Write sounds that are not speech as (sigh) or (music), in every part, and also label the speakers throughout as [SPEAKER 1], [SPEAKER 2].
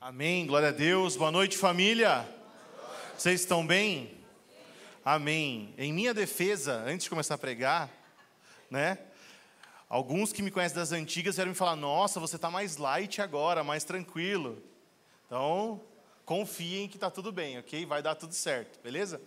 [SPEAKER 1] Amém, glória a Deus. Boa noite, família. Vocês estão bem? Amém. Em minha defesa, antes de começar a pregar, né? Alguns que me conhecem das antigas vieram me falar: Nossa, você está mais light agora, mais tranquilo. Então, confiem que está tudo bem, ok? Vai dar tudo certo, beleza?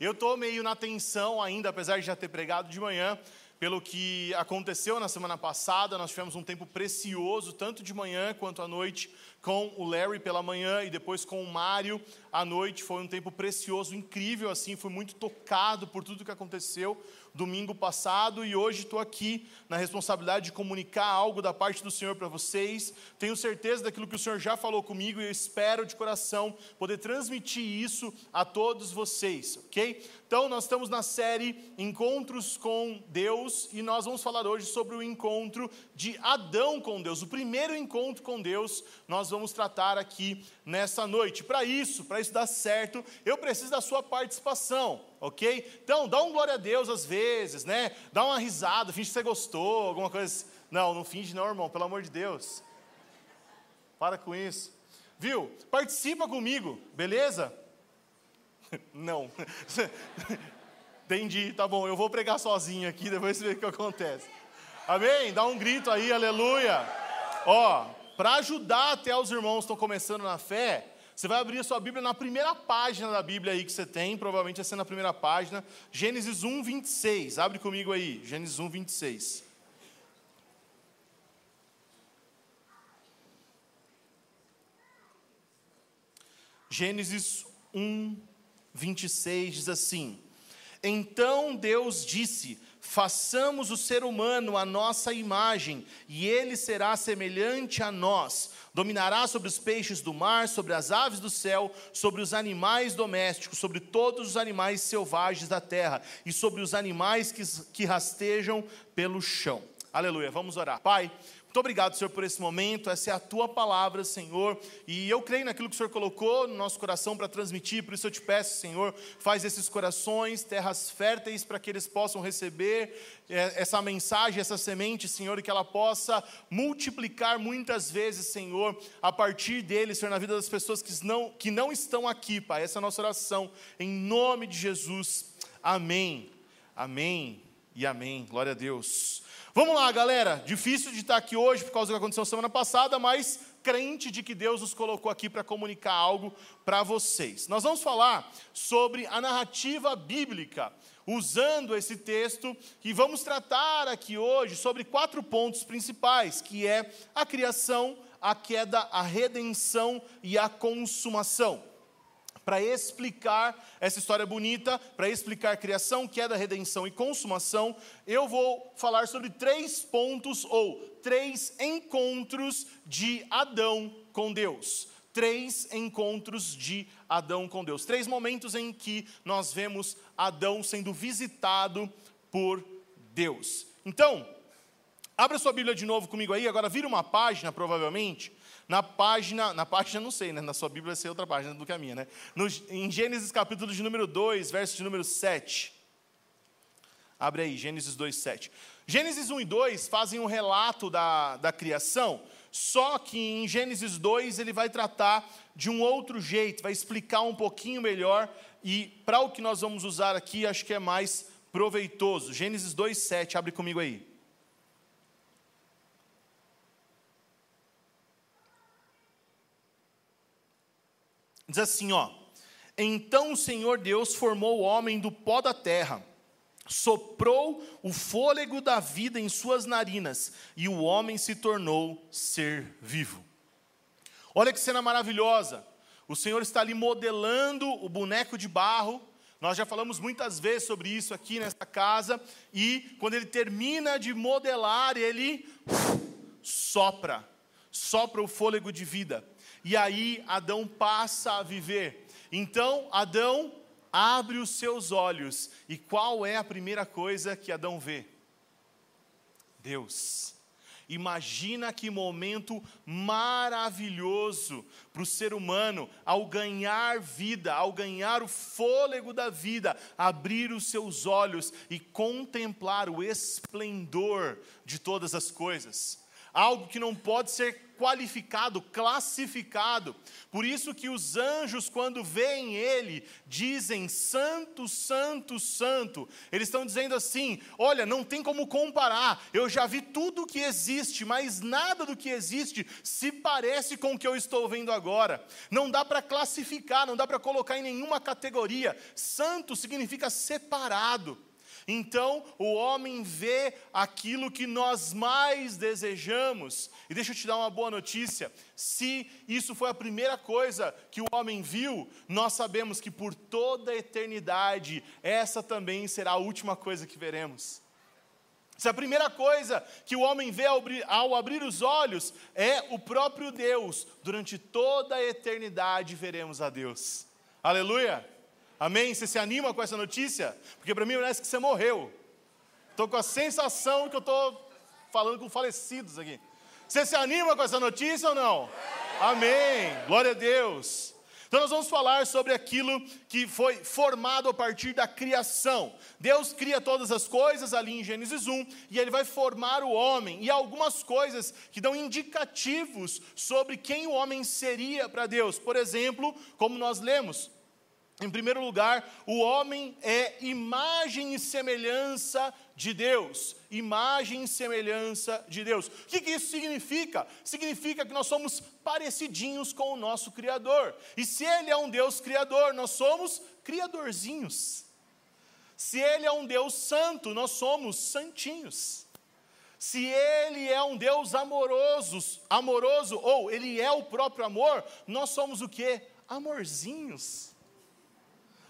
[SPEAKER 1] Eu estou meio na tensão ainda, apesar de já ter pregado de manhã, pelo que aconteceu na semana passada. Nós tivemos um tempo precioso, tanto de manhã quanto à noite, com o Larry pela manhã e depois com o Mário à noite. Foi um tempo precioso, incrível assim, fui muito tocado por tudo que aconteceu domingo passado e hoje estou aqui na responsabilidade de comunicar algo da parte do Senhor para vocês. Tenho certeza daquilo que o Senhor já falou comigo e eu espero de coração poder transmitir isso a todos vocês, ok? Então, nós estamos na série Encontros com Deus e nós vamos falar hoje sobre o encontro de Adão com Deus, o primeiro encontro com Deus. Nós vamos tratar aqui nessa noite. Para isso, para isso dar certo, eu preciso da sua participação, ok? Então, dá um glória a Deus às vezes, né? Dá uma risada, finge que você gostou, alguma coisa. Não, não finge não, irmão, pelo amor de Deus. Para com isso. Viu? Participa comigo, beleza? (laughs) Não. (laughs) Entendi, tá bom, eu vou pregar sozinho aqui, depois você vê o que acontece. Amém? Dá um grito aí, aleluia. Ó, para ajudar até os irmãos que estão começando na fé, você vai abrir a sua Bíblia na primeira página da Bíblia aí que você tem, provavelmente vai ser na primeira página, Gênesis 1, 26. Abre comigo aí, Gênesis 1, 26. Gênesis 1, 26 diz assim: Então Deus disse: façamos o ser humano a nossa imagem, e ele será semelhante a nós. Dominará sobre os peixes do mar, sobre as aves do céu, sobre os animais domésticos, sobre todos os animais selvagens da terra e sobre os animais que, que rastejam pelo chão. Aleluia. Vamos orar. Pai, muito obrigado, Senhor, por esse momento. Essa é a tua palavra, Senhor. E eu creio naquilo que o Senhor colocou no nosso coração para transmitir. Por isso eu te peço, Senhor, faz esses corações terras férteis para que eles possam receber é, essa mensagem, essa semente, Senhor, e que ela possa multiplicar muitas vezes, Senhor, a partir deles, Senhor, na vida das pessoas que não, que não estão aqui, Pai. Essa é a nossa oração. Em nome de Jesus. Amém. Amém e amém. Glória a Deus. Vamos lá, galera. Difícil de estar aqui hoje por causa do que aconteceu semana passada, mas crente de que Deus nos colocou aqui para comunicar algo para vocês. Nós vamos falar sobre a narrativa bíblica, usando esse texto, e vamos tratar aqui hoje sobre quatro pontos principais, que é a criação, a queda, a redenção e a consumação para explicar essa história bonita, para explicar criação, queda, redenção e consumação, eu vou falar sobre três pontos ou três encontros de Adão com Deus. Três encontros de Adão com Deus. Três momentos em que nós vemos Adão sendo visitado por Deus. Então, abra sua Bíblia de novo comigo aí, agora vira uma página, provavelmente, na página, na página não sei, né? Na sua Bíblia vai ser outra página do que a minha, né? No, em Gênesis capítulo de número 2, verso de número 7. Abre aí, Gênesis 2, 7. Gênesis 1 e 2 fazem um relato da, da criação, só que em Gênesis 2 ele vai tratar de um outro jeito, vai explicar um pouquinho melhor, e para o que nós vamos usar aqui, acho que é mais proveitoso. Gênesis 2, 7, abre comigo aí. Diz assim, ó: Então o Senhor Deus formou o homem do pó da terra, soprou o fôlego da vida em suas narinas, e o homem se tornou ser vivo. Olha que cena maravilhosa. O Senhor está ali modelando o boneco de barro. Nós já falamos muitas vezes sobre isso aqui nessa casa. E quando ele termina de modelar, ele sopra, sopra o fôlego de vida e aí Adão passa a viver. Então Adão abre os seus olhos, e qual é a primeira coisa que Adão vê? Deus. Imagina que momento maravilhoso para o ser humano ao ganhar vida, ao ganhar o fôlego da vida, abrir os seus olhos e contemplar o esplendor de todas as coisas. Algo que não pode ser qualificado, classificado. Por isso que os anjos, quando veem ele, dizem: Santo, Santo, Santo. Eles estão dizendo assim: Olha, não tem como comparar. Eu já vi tudo o que existe, mas nada do que existe se parece com o que eu estou vendo agora. Não dá para classificar, não dá para colocar em nenhuma categoria. Santo significa separado. Então o homem vê aquilo que nós mais desejamos. E deixa eu te dar uma boa notícia: se isso foi a primeira coisa que o homem viu, nós sabemos que por toda a eternidade, essa também será a última coisa que veremos. Se a primeira coisa que o homem vê ao abrir, os olhos é o próprio Deus, durante toda a eternidade veremos a Deus. Aleluia! Amém? Você se anima com essa notícia? Porque para mim parece que você morreu. Estou com a sensação que eu estou falando com falecidos aqui. Você se anima com essa notícia ou não? Amém. Glória a Deus. Então nós vamos falar sobre aquilo que foi formado a partir da criação. Deus cria todas as coisas ali em Gênesis 1 e ele vai formar o homem e algumas coisas que dão indicativos sobre quem o homem seria para Deus. Por exemplo, como nós lemos, em primeiro lugar, o homem é imagem e semelhança de Deus. Imagem e semelhança de Deus. O que, que, isso significa? Significa que nós somos parecidinhos com o nosso Criador. E se Ele é um Deus Criador, nós somos criadorzinhos. Se Ele é um Deus santo, nós somos santinhos. Se Ele é um Deus amoroso, amoroso, ou Ele é o próprio amor, nós somos o que? Amorzinhos.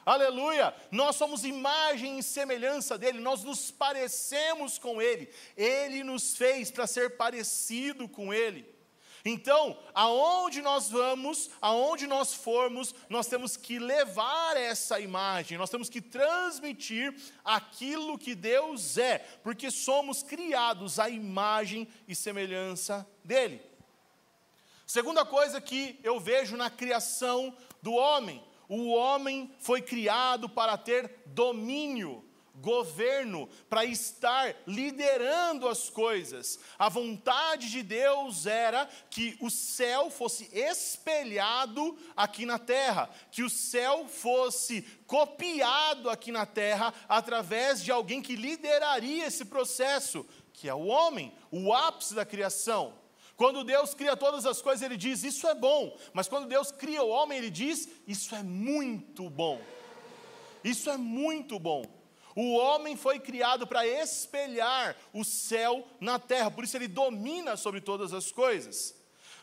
[SPEAKER 1] Aleluia! Nós somos imagem e semelhança dele, nós nos parecemos com ele. Ele nos fez para ser parecido com ele. Então, aonde nós vamos, aonde nós formos, nós temos que levar essa imagem, nós temos que transmitir aquilo que Deus é, porque somos criados à imagem e semelhança dele. Segunda coisa que eu vejo na criação do homem, o homem foi criado para ter domínio, governo, para estar liderando as coisas. A vontade de Deus era que o céu fosse espelhado aqui na terra, que o céu fosse copiado aqui na terra através de alguém que lideraria esse processo, que é o homem, o ápice da criação. Quando Deus cria todas as coisas, Ele diz: Isso é bom. Mas quando Deus cria o homem, Ele diz: Isso é muito bom. Isso é muito bom. O homem foi criado para espelhar o céu na terra, por isso ele domina sobre todas as coisas.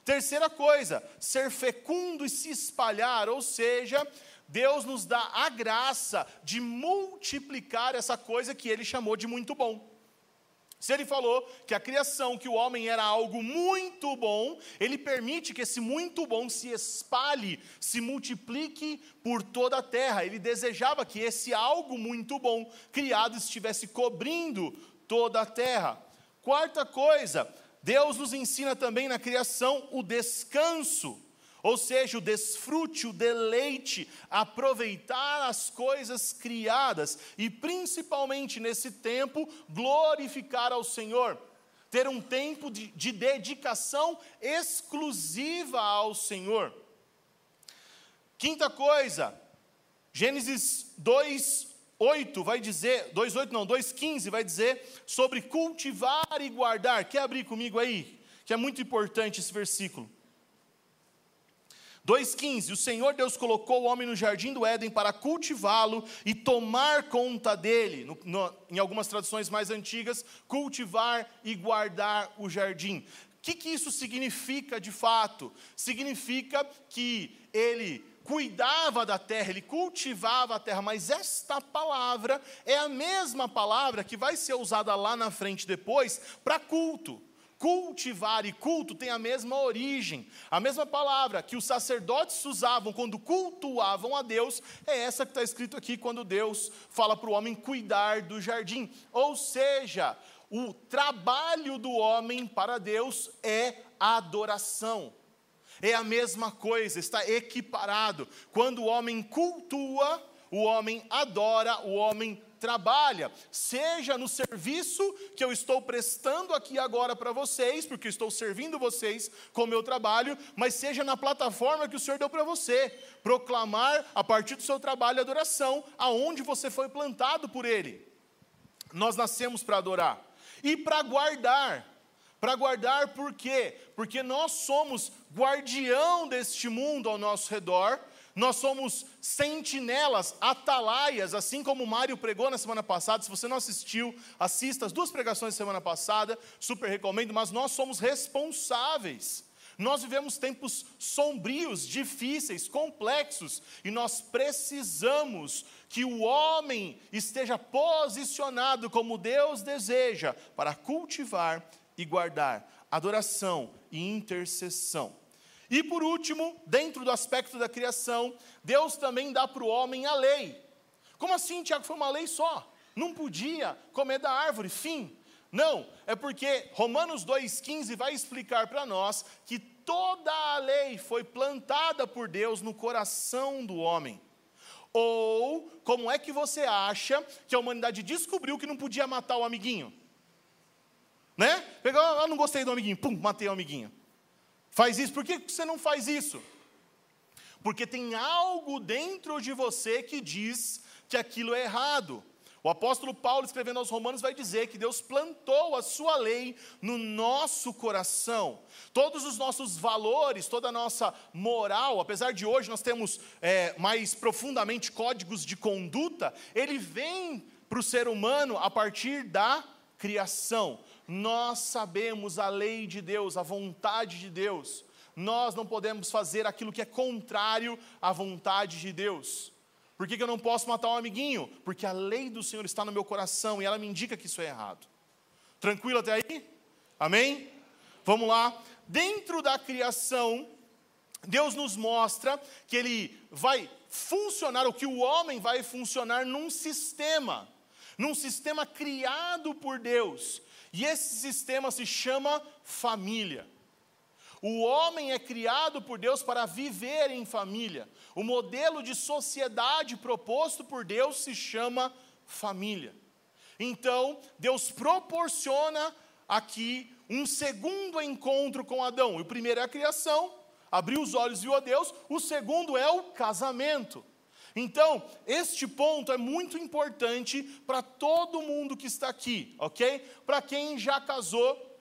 [SPEAKER 1] Terceira coisa, ser fecundo e se espalhar, ou seja, Deus nos dá a graça de multiplicar essa coisa que ele chamou de muito bom. Se ele falou que a criação, que o homem era algo muito bom, ele permite que esse muito bom se espalhe, se multiplique por toda a terra. Ele desejava que esse algo muito bom criado estivesse cobrindo toda a terra. Quarta coisa, Deus nos ensina também na criação o descanso. Ou seja, o desfrute, o deleite, aproveitar as coisas criadas e, principalmente nesse tempo, glorificar ao Senhor. Ter um tempo de, de dedicação exclusiva ao Senhor. Quinta coisa, Gênesis 2, 8 vai dizer, 2,8 não, 2,15 vai dizer sobre cultivar e guardar. Quer abrir comigo aí? Que é muito importante esse versículo. 2,15: O Senhor Deus colocou o homem no jardim do Éden para cultivá-lo e tomar conta dele. No, no, em algumas traduções mais antigas, cultivar e guardar o jardim. O que, que isso significa de fato? Significa que ele cuidava da terra, ele cultivava a terra, mas esta palavra é a mesma palavra que vai ser usada lá na frente depois para culto cultivar e culto tem a mesma origem. A mesma palavra que os sacerdotes usavam quando cultuavam a Deus é essa que está escrito aqui quando Deus fala para o homem cuidar do jardim. Ou seja, o trabalho do homem para Deus é adoração. É a mesma coisa, está equiparado. Quando o homem cultua, o homem adora, o homem trabalha, seja no serviço que eu estou prestando aqui agora para vocês, porque estou servindo vocês com o meu trabalho, mas seja na plataforma que o Senhor deu para você, proclamar a partir do seu trabalho a adoração, aonde você foi plantado por Ele. Nós nascemos para adorar e para guardar. Para guardar por quê? Porque nós somos guardião deste mundo ao nosso redor, nós somos sentinelas, atalaias, assim como o Mário pregou na semana passada. Se você não assistiu, assista as duas pregações da semana passada, super recomendo, mas nós somos responsáveis. Nós vivemos tempos sombrios, difíceis, complexos, e nós precisamos que o homem esteja posicionado como Deus deseja para cultivar e guardar adoração e intercessão. E por último, dentro do aspecto da criação, Deus também dá para o homem a lei. Como assim, Tiago? Foi uma lei só. Não podia comer da árvore, fim. Não, é porque Romanos 2,15 vai explicar para nós que toda a lei foi plantada por Deus no coração do homem. Ou, como é que você acha que a humanidade descobriu que não podia matar o amiguinho? Né? Pegou, ah, não gostei do amiguinho, pum, matei o amiguinho. Faz isso, por que você não faz isso? Porque tem algo dentro de você que diz que aquilo é errado. O apóstolo Paulo, escrevendo aos Romanos, vai dizer que Deus plantou a sua lei no nosso coração. Todos os nossos valores, toda a nossa moral, apesar de hoje nós temos é, mais profundamente códigos de conduta, ele vem para o ser humano a partir da criação. Nós sabemos a lei de Deus, a vontade de Deus. Nós não podemos fazer aquilo que é contrário à vontade de Deus. Por que, que eu não posso matar um amiguinho? Porque a lei do Senhor está no meu coração e ela me indica que isso é errado. Tranquilo até aí? Amém? Vamos lá. Dentro da criação, Deus nos mostra que Ele vai funcionar, ou que o homem vai funcionar num sistema, num sistema criado por Deus. E esse sistema se chama família. O homem é criado por Deus para viver em família. O modelo de sociedade proposto por Deus se chama família. Então, Deus proporciona aqui um segundo encontro com Adão. O primeiro é a criação, abriu os olhos e viu a Deus. O segundo é o casamento. Então, este ponto é muito importante para todo mundo que está aqui, ok? Para quem já casou,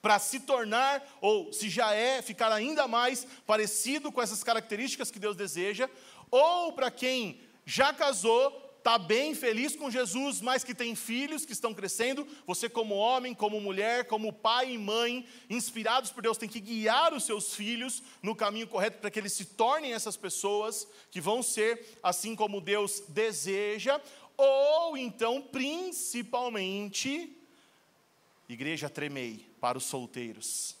[SPEAKER 1] para se tornar, ou se já é, ficar ainda mais parecido com essas características que Deus deseja, ou para quem já casou, está bem, feliz com Jesus, mas que tem filhos que estão crescendo, você, como homem, como mulher, como pai e mãe, inspirados por Deus, tem que guiar os seus filhos no caminho correto para que eles se tornem essas pessoas que vão ser assim como Deus deseja, ou então, principalmente, igreja, tremei para os solteiros.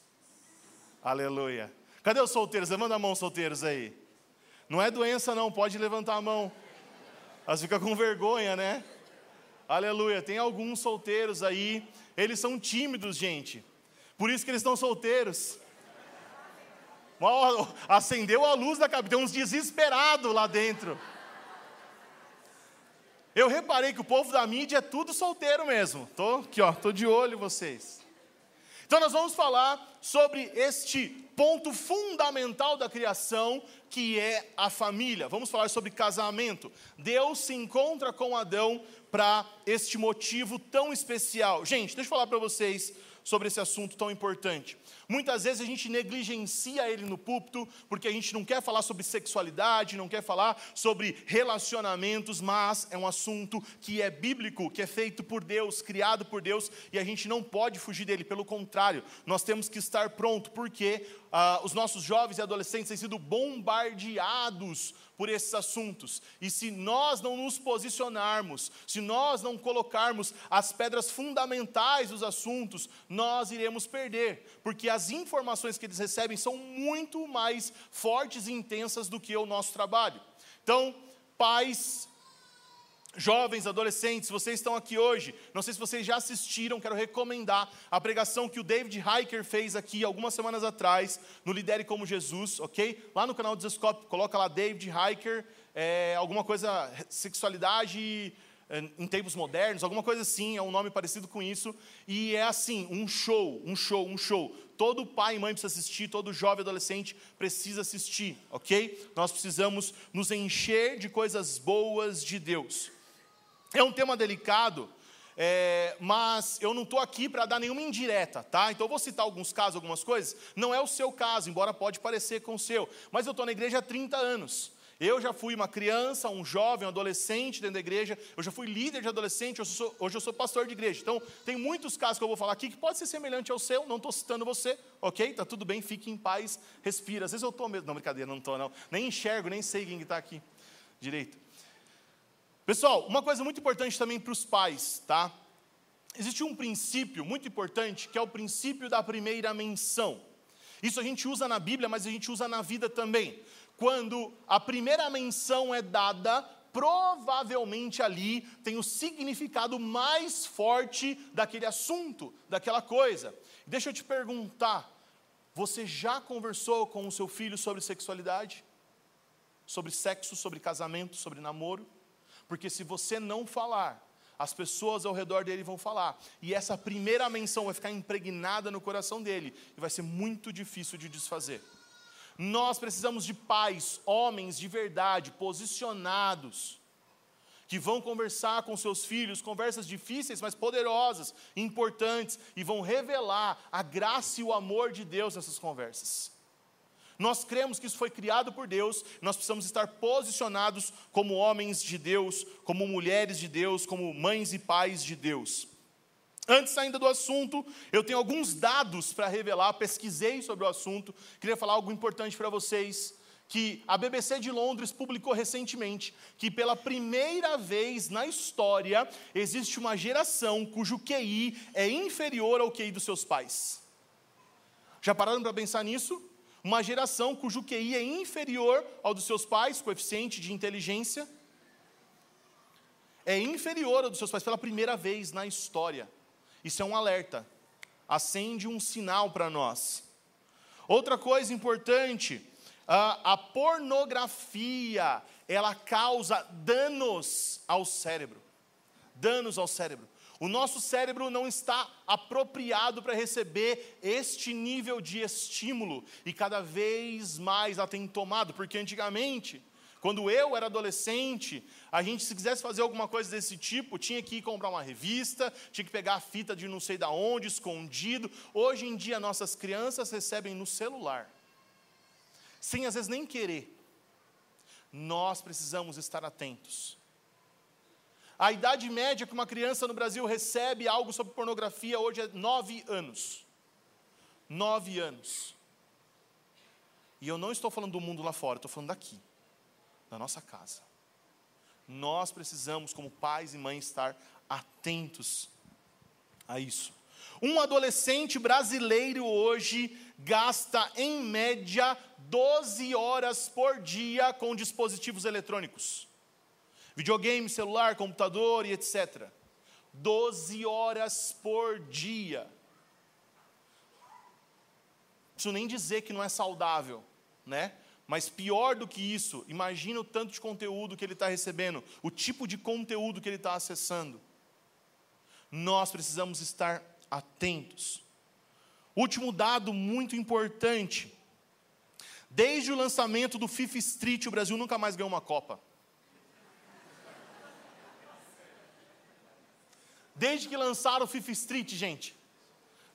[SPEAKER 1] Aleluia. Cadê os solteiros? Levanta a mão, solteiros aí. Não é doença, não, pode levantar a mão. Elas ficam com vergonha, né? Aleluia. Tem alguns solteiros aí, eles são tímidos, gente. Por isso que eles estão solteiros. Acendeu a luz da cabeça, tem uns desesperados lá dentro. Eu reparei que o povo da mídia é tudo solteiro mesmo. Tô aqui, ó, tô de olho em vocês. Então nós vamos falar sobre este ponto fundamental da criação, que é a família. Vamos falar sobre casamento. Deus se encontra com Adão para este motivo tão especial. Gente, deixa eu falar para vocês sobre esse assunto tão importante. Muitas vezes a gente negligencia ele no púlpito, porque a gente não quer falar sobre sexualidade, não quer falar sobre relacionamentos, mas é um assunto que é bíblico, que é feito por Deus, criado por Deus, e a gente não pode fugir dele, pelo contrário, nós temos que estar pronto, porque ah, os nossos jovens e adolescentes têm sido bombardeados por esses assuntos. E se nós não nos posicionarmos, se nós não colocarmos as pedras fundamentais dos assuntos, nós iremos perder, porque as informações que eles recebem são muito mais fortes e intensas do que o nosso trabalho. Então, pais, Jovens, adolescentes, vocês estão aqui hoje. Não sei se vocês já assistiram, quero recomendar a pregação que o David Hiker fez aqui algumas semanas atrás, no Lidere como Jesus, ok? Lá no canal do Zescope, coloca lá David Hiker, é, alguma coisa, sexualidade é, em tempos modernos, alguma coisa assim, é um nome parecido com isso. E é assim, um show, um show, um show. Todo pai e mãe precisa assistir, todo jovem adolescente precisa assistir, ok? Nós precisamos nos encher de coisas boas de Deus. É um tema delicado, é, mas eu não estou aqui para dar nenhuma indireta, tá? Então eu vou citar alguns casos, algumas coisas. Não é o seu caso, embora pode parecer com o seu. Mas eu estou na igreja há 30 anos. Eu já fui uma criança, um jovem, um adolescente dentro da igreja. Eu já fui líder de adolescente. Hoje eu sou, hoje eu sou pastor de igreja. Então tem muitos casos que eu vou falar aqui que pode ser semelhante ao seu. Não estou citando você, ok? Tá tudo bem, fique em paz, respira. Às vezes eu estou mesmo. Não, brincadeira, não estou não. Nem enxergo, nem sei quem está aqui direito. Pessoal, uma coisa muito importante também para os pais, tá? Existe um princípio muito importante que é o princípio da primeira menção. Isso a gente usa na Bíblia, mas a gente usa na vida também. Quando a primeira menção é dada, provavelmente ali tem o significado mais forte daquele assunto, daquela coisa. Deixa eu te perguntar: você já conversou com o seu filho sobre sexualidade? Sobre sexo, sobre casamento, sobre namoro? Porque se você não falar, as pessoas ao redor dele vão falar. E essa primeira menção vai ficar impregnada no coração dele e vai ser muito difícil de desfazer. Nós precisamos de pais, homens de verdade, posicionados, que vão conversar com seus filhos, conversas difíceis, mas poderosas, importantes, e vão revelar a graça e o amor de Deus nessas conversas. Nós cremos que isso foi criado por Deus, nós precisamos estar posicionados como homens de Deus, como mulheres de Deus, como mães e pais de Deus. Antes ainda do assunto, eu tenho alguns dados para revelar, pesquisei sobre o assunto, queria falar algo importante para vocês, que a BBC de Londres publicou recentemente, que pela primeira vez na história existe uma geração cujo QI é inferior ao QI dos seus pais. Já pararam para pensar nisso? Uma geração cujo QI é inferior ao dos seus pais, coeficiente de inteligência, é inferior ao dos seus pais pela primeira vez na história. Isso é um alerta, acende um sinal para nós. Outra coisa importante, a, pornografia, ela causa danos ao cérebro. Danos ao cérebro. O nosso cérebro não está apropriado para receber este nível de estímulo e cada vez mais ela tem tomado, porque antigamente, quando eu era adolescente, a gente se quisesse fazer alguma coisa desse tipo, tinha que ir comprar uma revista, tinha que pegar a fita de não sei da onde, escondido. Hoje em dia nossas crianças recebem no celular, sem às vezes nem querer. Nós precisamos estar atentos. A idade média que uma criança no Brasil recebe algo sobre pornografia hoje é nove anos. Nove anos. E eu não estou falando do mundo lá fora, estou falando daqui, da nossa casa. Nós precisamos, como pais e mães, estar atentos a isso. Um adolescente brasileiro hoje gasta, em média, 12 horas por dia com dispositivos eletrônicos videogame, celular, computador e etc. 12 horas por dia. Não preciso nem dizer que não é saudável, né? Mas pior do que isso, imagina o tanto de conteúdo que ele está recebendo, o tipo de conteúdo que ele está acessando. Nós precisamos estar atentos. Último dado muito importante: desde o lançamento do FIFA Street, o Brasil nunca mais ganhou uma Copa. Desde que lançaram o FIFA Street, gente,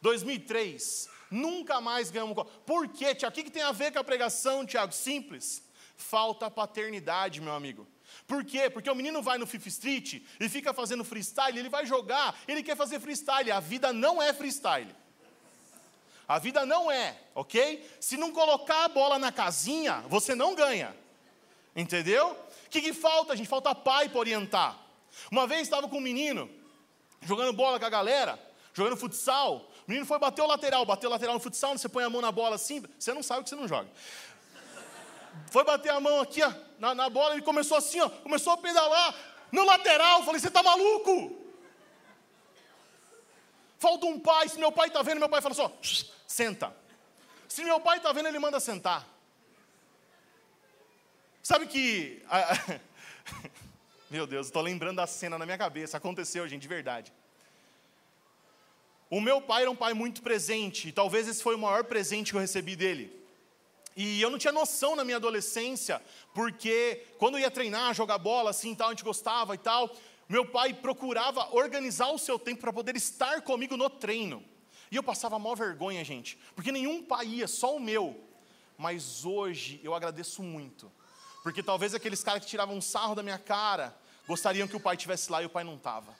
[SPEAKER 1] 2003, nunca mais ganhamos. Por quê, Tiago? O que, tem a ver com a pregação, Tiago? Simples. Falta paternidade, meu amigo. Por quê? Porque o menino vai no FIFA Street e fica fazendo freestyle, ele vai jogar, ele quer fazer freestyle. A vida não é freestyle. A vida não é, ok? Se não colocar a bola na casinha, você não ganha. Entendeu? O que, que falta, gente? Falta pai para orientar. Uma vez estava com um menino, jogando bola com a galera, jogando futsal. O menino foi bater o lateral, bateu o lateral no futsal, você põe a mão na bola assim, você não sabe que você não joga. Foi bater a mão aqui ó, na, na bola, ele começou assim, ó, começou a pedalar. no lateral. Falei, você está maluco? Falta um pai, se meu pai está vendo, meu pai fala só, senta. Se meu pai está vendo, ele manda sentar. Sabe que. (laughs) meu Deus, estou lembrando da cena na minha cabeça. Aconteceu, gente, de verdade. O meu pai era um pai muito presente, e talvez esse foi o maior presente que eu recebi dele. E eu não tinha noção na minha adolescência, porque quando eu ia treinar, jogar bola, assim, tal, a gente gostava e tal, meu pai procurava organizar o seu tempo para poder estar comigo no treino. E eu passava mal vergonha, gente, porque nenhum pai ia, só o meu. Mas hoje eu agradeço muito, porque talvez aqueles caras que tiravam um sarro da minha cara gostariam que o pai estivesse lá e o pai não estava.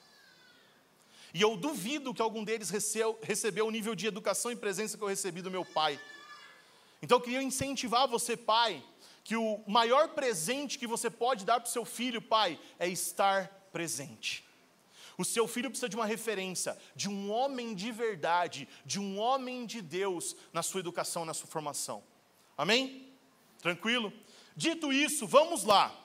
[SPEAKER 1] E eu duvido que algum deles recebeu, recebeu o nível de educação e presença que eu recebi do meu pai. Então eu queria incentivar você, pai, que o maior presente que você pode dar para o seu filho, pai, é estar presente. O seu filho precisa de uma referência, de um homem de verdade, de um homem de Deus na sua educação, na sua formação. Amém? Tranquilo? Dito isso, vamos lá.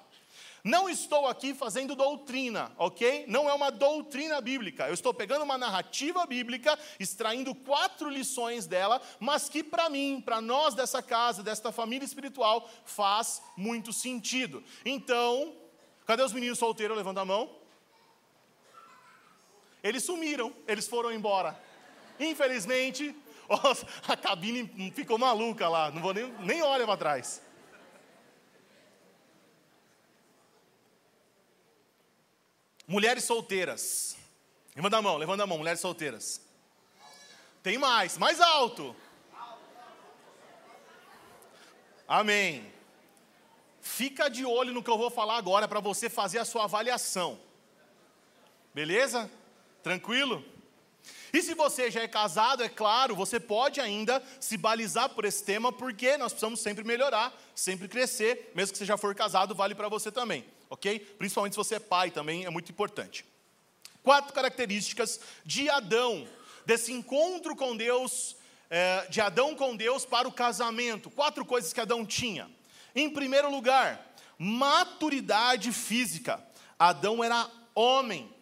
[SPEAKER 1] Não estou aqui fazendo doutrina, ok? Não é uma doutrina bíblica. Eu estou pegando uma narrativa bíblica, extraindo quatro lições dela, mas que para mim, para nós dessa casa, desta família espiritual, faz muito sentido. Então, cadê os meninos solteiros? Levanta a mão. Eles sumiram, eles foram embora. Infelizmente, (laughs) a cabine ficou maluca lá, não vou nem, nem olhar para trás. Mulheres solteiras. Levanta a mão, levanta a mão, mulheres solteiras. Tem mais, mais alto. Amém. Fica de olho no que eu vou falar agora para você fazer a sua avaliação. Beleza? Tranquilo? E se você já é casado, é claro, você pode ainda se balizar por esse tema, porque nós precisamos sempre melhorar, sempre crescer, mesmo que você já for casado, vale para você também ok? Principalmente se você é pai também, é muito importante. Quatro características de Adão, desse encontro com Deus, é, de Adão com Deus para o casamento. Quatro coisas que Adão tinha. Em primeiro lugar, maturidade física. Adão era homem.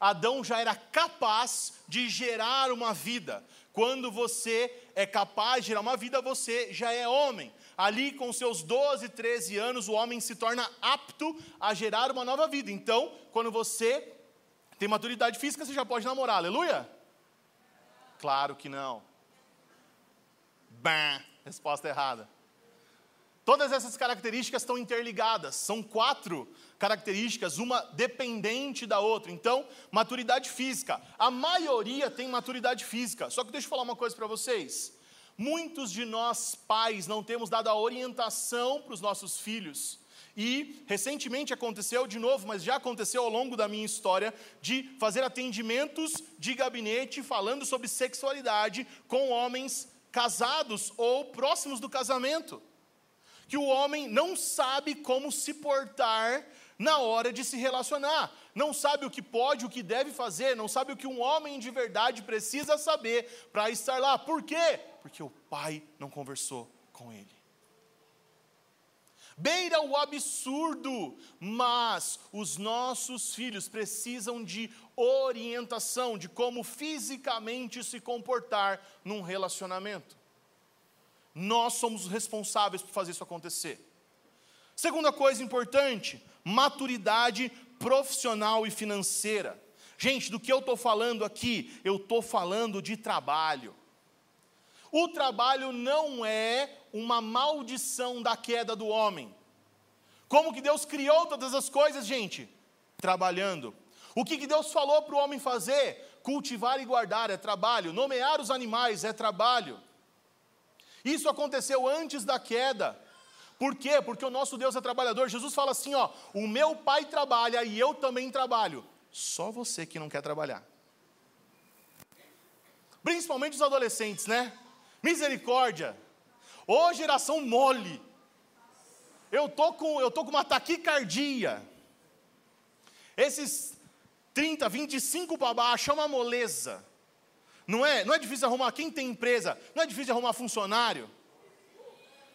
[SPEAKER 1] Adão já era capaz de gerar uma vida. Quando você é capaz de gerar uma vida, você já é homem. Ali, com seus 12, 13 anos, o homem se torna apto a gerar uma nova vida. Então, quando você tem maturidade física, você já pode namorar, aleluia? Claro que não. Bam, resposta errada. Todas essas características estão interligadas, são quatro características, uma dependente da outra. Então, maturidade física. A maioria tem maturidade física. Só que deixa eu falar uma coisa para vocês. Muitos de nós, pais, não temos dado a orientação para os nossos filhos. E recentemente aconteceu de novo, mas já aconteceu ao longo da minha história, de fazer atendimentos de gabinete falando sobre sexualidade com homens casados ou próximos do casamento. Que o homem não sabe como se portar na hora de se relacionar. Não sabe o que pode, o que deve fazer, não sabe o que um homem de verdade precisa saber para estar lá. Por quê? Porque o pai não conversou com ele. Beira o absurdo, mas os nossos filhos precisam de orientação de como fisicamente se comportar num relacionamento. Nós somos os responsáveis por fazer isso acontecer. Segunda coisa importante, maturidade profissional e financeira. Gente, do que eu estou falando aqui? Eu estou falando de trabalho. O trabalho não é uma maldição da queda do homem. Como que Deus criou todas as coisas, gente? Trabalhando. O que, que Deus falou para o homem fazer? Cultivar e guardar é trabalho. Nomear os animais é trabalho. Isso aconteceu antes da queda. Por quê? Porque o nosso Deus é trabalhador. Jesus fala assim: ó, o meu pai trabalha e eu também trabalho. Só você que não quer trabalhar. Principalmente os adolescentes, né? Misericórdia. Ô geração mole. Eu tô com, eu tô com uma taquicardia. Esses 30, 25 para baixo é uma moleza. Não é, não é difícil arrumar quem tem empresa, não é difícil arrumar funcionário.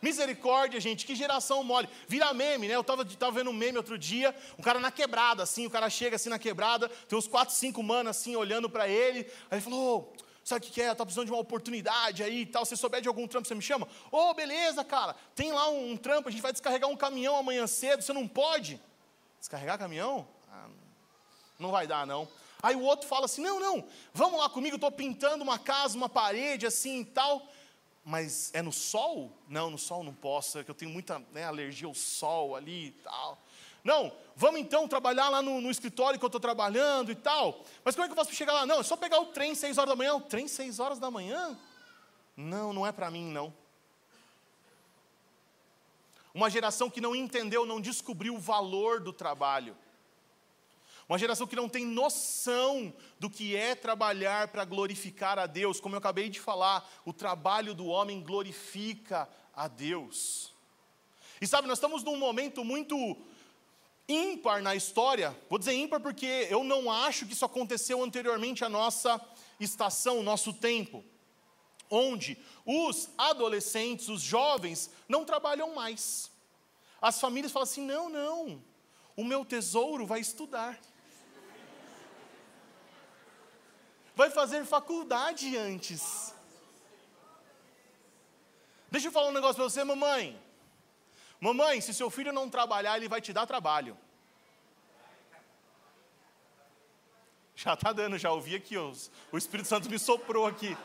[SPEAKER 1] Misericórdia, gente, que geração mole. Vira meme, né? Eu tava, tava vendo um meme outro dia, um cara na quebrada, assim, o cara chega assim na quebrada, tem uns quatro, cinco manos assim, olhando para ele. Aí ele falou, oh, sabe o que, que é? Tá precisando de uma oportunidade aí e tal. Se souber de algum trampo, você me chama? Ô, oh, beleza, cara, tem lá um, um, trampo, a gente vai descarregar um caminhão amanhã cedo, você não pode? Descarregar caminhão? Ah, não vai dar, não. Aí o outro fala assim: não, não, vamos lá comigo, estou pintando uma casa, uma parede assim e tal mas é no sol? Não, no sol não posso, é que eu tenho muita né, alergia ao sol ali e tal. Não, vamos então trabalhar lá no, no escritório que eu estou trabalhando e tal. Mas como é que eu para chegar lá? Não, é só pegar o trem seis horas da manhã. O trem seis horas da manhã? Não, não é para mim, não. Uma geração que não entendeu, não descobriu o valor do trabalho. Uma geração que não tem noção do que é trabalhar para glorificar a Deus. Como eu acabei de falar, o trabalho do homem glorifica a Deus. E sabe, nós estamos num momento muito ímpar na história. Vou dizer ímpar porque eu não acho que isso aconteceu anteriormente à nossa estação, nosso tempo. Onde os adolescentes, os jovens, não trabalham mais. As famílias falam assim: não, não, o meu tesouro vai estudar. vai fazer faculdade antes. Deixa eu falar um negócio para você, mamãe. Mamãe, se seu filho não trabalhar, ele vai te dar trabalho. Já está dando, já ouvi aqui, o Espírito Santo me soprou aqui.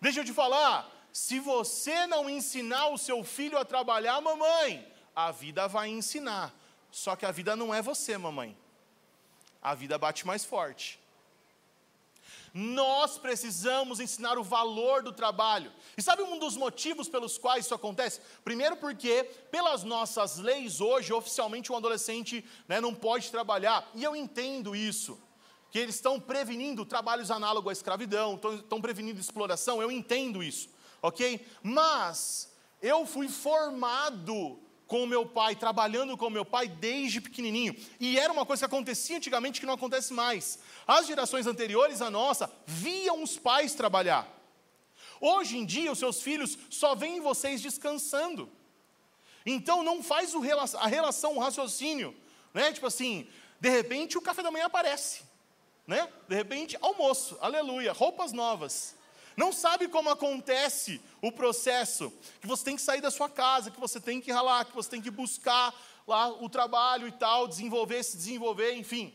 [SPEAKER 1] Deixa eu te falar, se você não ensinar o seu filho a trabalhar, mamãe, a vida vai ensinar. Só que a vida não é você, mamãe a vida bate mais forte. Nós precisamos ensinar o valor do trabalho. E sabe um dos motivos pelos quais isso acontece? Primeiro, porque, pelas nossas leis hoje, oficialmente um adolescente né, não pode trabalhar. E eu entendo isso. Que eles estão prevenindo trabalhos análogos à escravidão, estão, estão prevenindo exploração, eu entendo isso, ok? Mas eu fui formado com meu pai, trabalhando com meu pai desde pequenininho. E era uma coisa que acontecia antigamente que não acontece mais. As gerações anteriores à nossa viam os pais trabalhar. Hoje em dia, os seus filhos só veem vocês descansando. Então não faz a relação, o raciocínio, né? Tipo assim, de repente o café da manhã aparece, né? De repente almoço, aleluia, roupas novas. Não sabe como acontece o processo, que você tem que sair da sua casa, que você tem que ralar, que você tem que buscar lá o trabalho e tal, desenvolver, se desenvolver, enfim.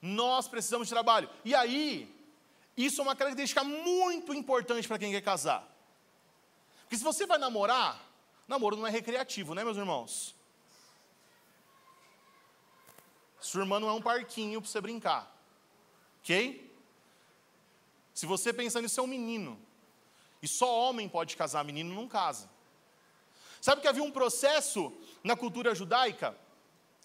[SPEAKER 1] Nós precisamos de trabalho. E aí, isso é uma característica muito importante para quem quer casar. Porque se você vai namorar, namoro não é recreativo, né, meus irmãos? Sua irmã não é um parquinho para você brincar. Ok? Se você pensa nisso, é um menino. E só homem pode casar, menino não casa. Sabe que havia um processo na cultura judaica?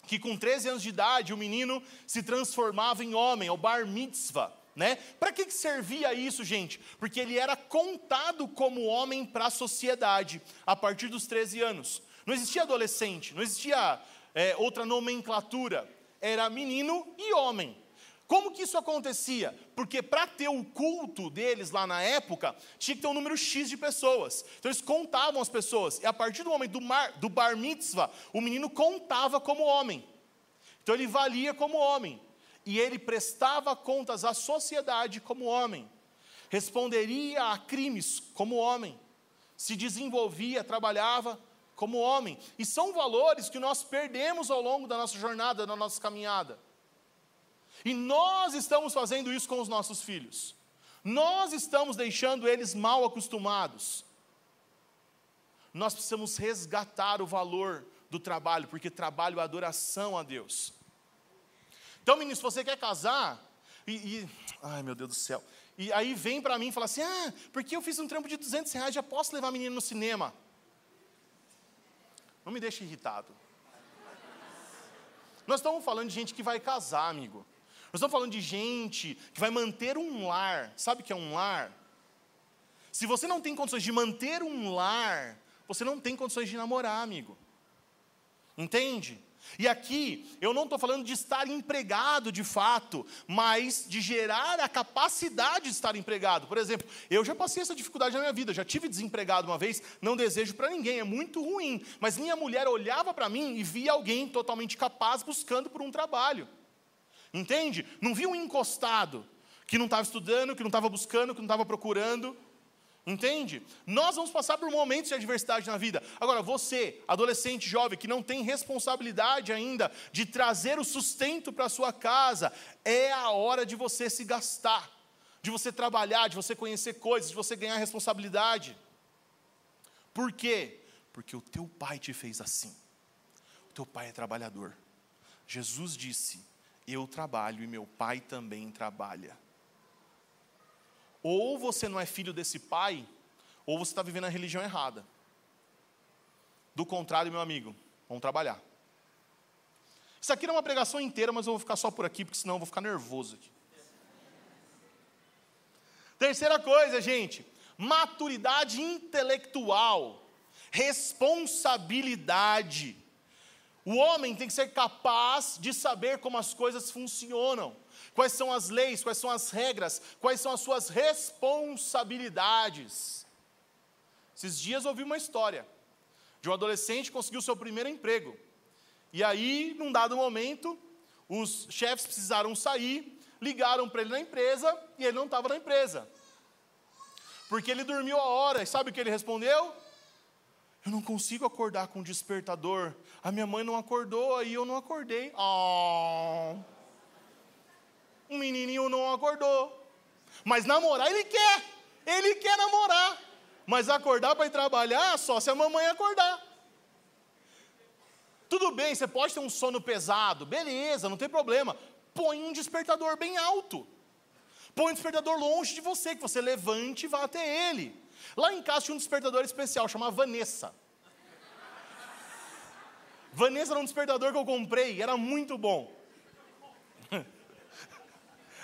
[SPEAKER 1] Que com 13 anos de idade o menino se transformava em homem, é o bar mitzvah. Né? Para que, que servia isso, gente? Porque ele era contado como homem para a sociedade a partir dos 13 anos. Não existia adolescente, não existia é, outra nomenclatura. Era menino e homem. Como que isso acontecia? Porque para ter o culto deles lá na época, tinha que ter um número X de pessoas. Então eles contavam as pessoas. E a partir do momento do, mar, do bar mitzvah, o menino contava como homem. Então ele valia como homem. E ele prestava contas à sociedade como homem. Responderia a crimes como homem. Se desenvolvia, trabalhava como homem. E são valores que nós perdemos ao longo da nossa jornada, da nossa caminhada. E nós estamos fazendo isso com os nossos filhos. Nós estamos deixando eles mal acostumados. Nós precisamos resgatar o valor do trabalho, porque trabalho é adoração a Deus. Então, menino, se você quer casar, e, e ai meu Deus do céu, e aí vem para mim e fala assim: ah, porque eu fiz um trampo de 200 reais, já posso levar a menina no cinema? Não me deixe irritado. Nós estamos falando de gente que vai casar, amigo. Nós estamos falando de gente que vai manter um lar. Sabe o que é um lar? Se você não tem condições de manter um lar, você não tem condições de namorar, amigo. Entende? E aqui, eu não estou falando de estar empregado de fato, mas de gerar a capacidade de estar empregado. Por exemplo, eu já passei essa dificuldade na minha vida, já tive desempregado uma vez, não desejo para ninguém, é muito ruim. Mas minha mulher olhava para mim e via alguém totalmente capaz buscando por um trabalho. Entende? Não via um encostado que não estava estudando, que não estava buscando, que não estava procurando. Entende? Nós vamos passar por momentos de adversidade na vida. Agora, você, adolescente jovem, que não tem responsabilidade ainda de trazer o sustento para sua casa, é a hora de você se gastar, de você trabalhar, de você conhecer coisas, de você ganhar responsabilidade. Por quê? Porque o teu pai te fez assim. O teu pai é trabalhador. Jesus disse: Eu trabalho e meu pai também trabalha. Ou você não é filho desse pai, ou você está vivendo a religião errada. Do contrário, meu amigo, vamos trabalhar. Isso aqui não é uma pregação inteira, mas eu vou ficar só por aqui, porque senão eu vou ficar nervoso aqui. Terceira coisa, gente, maturidade intelectual, responsabilidade. O homem tem que ser capaz de saber como as coisas funcionam. Quais são as leis, quais são as regras, quais são as suas responsabilidades. Esses dias ouvi uma história de um adolescente que conseguiu seu primeiro emprego. E aí, num dado momento, os chefes precisaram sair, ligaram para ele na empresa e ele não estava na empresa. Porque ele dormiu a hora, e sabe o que ele respondeu? Eu não consigo acordar com o despertador. A minha mãe não acordou, e eu não acordei. Oh um menininho não acordou. Mas namorar ele quer. Ele quer namorar. Mas acordar para ir trabalhar só se a mamãe acordar. Tudo bem, você pode ter um sono pesado, beleza, não tem problema. Põe um despertador bem alto. Põe um despertador longe de você, que você levante e vá até ele. Lá em casa tinha um despertador especial, chamava Vanessa. Vanessa era um despertador que eu comprei, era muito bom. (laughs)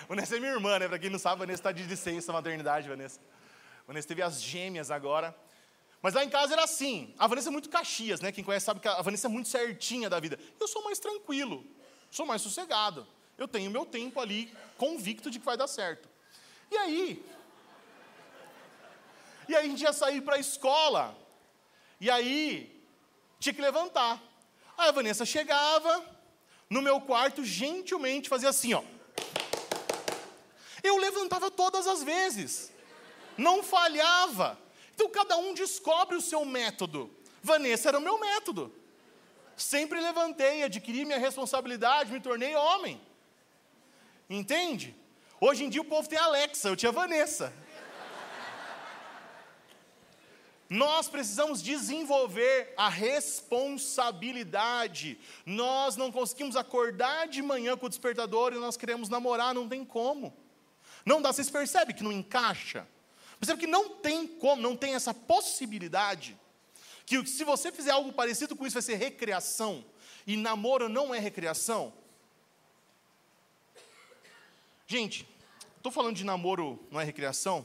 [SPEAKER 1] Vanessa é minha irmã, né? Para quem não sabe, Vanessa está de licença maternidade, Vanessa. Vanessa teve as gêmeas agora. Mas lá em casa era assim. A Vanessa é muito Caxias, né? Quem conhece sabe que a Vanessa é muito certinha da vida. Eu sou mais tranquilo, sou mais sossegado. Eu tenho meu tempo ali, convicto de que vai dar certo. E aí? E aí a gente ia sair para a escola. E aí tinha que levantar. Aí a Vanessa chegava no meu quarto, gentilmente fazia assim, ó. Eu levantava todas as vezes, não falhava. Então cada um descobre o seu método. Vanessa era o meu método. Sempre levantei, adquiri minha responsabilidade, me tornei homem. Entende? Hoje em dia o povo tem Alexa, eu tinha Vanessa. Nós precisamos desenvolver a responsabilidade. Nós não conseguimos acordar de manhã com o despertador e nós queremos namorar, não tem como. Não dá, vocês percebem que não encaixa? Percebe que não tem como, não tem essa possibilidade. Que se você fizer algo parecido com isso, vai ser recreação. E namoro não é recreação. Gente, estou falando de namoro não é recreação?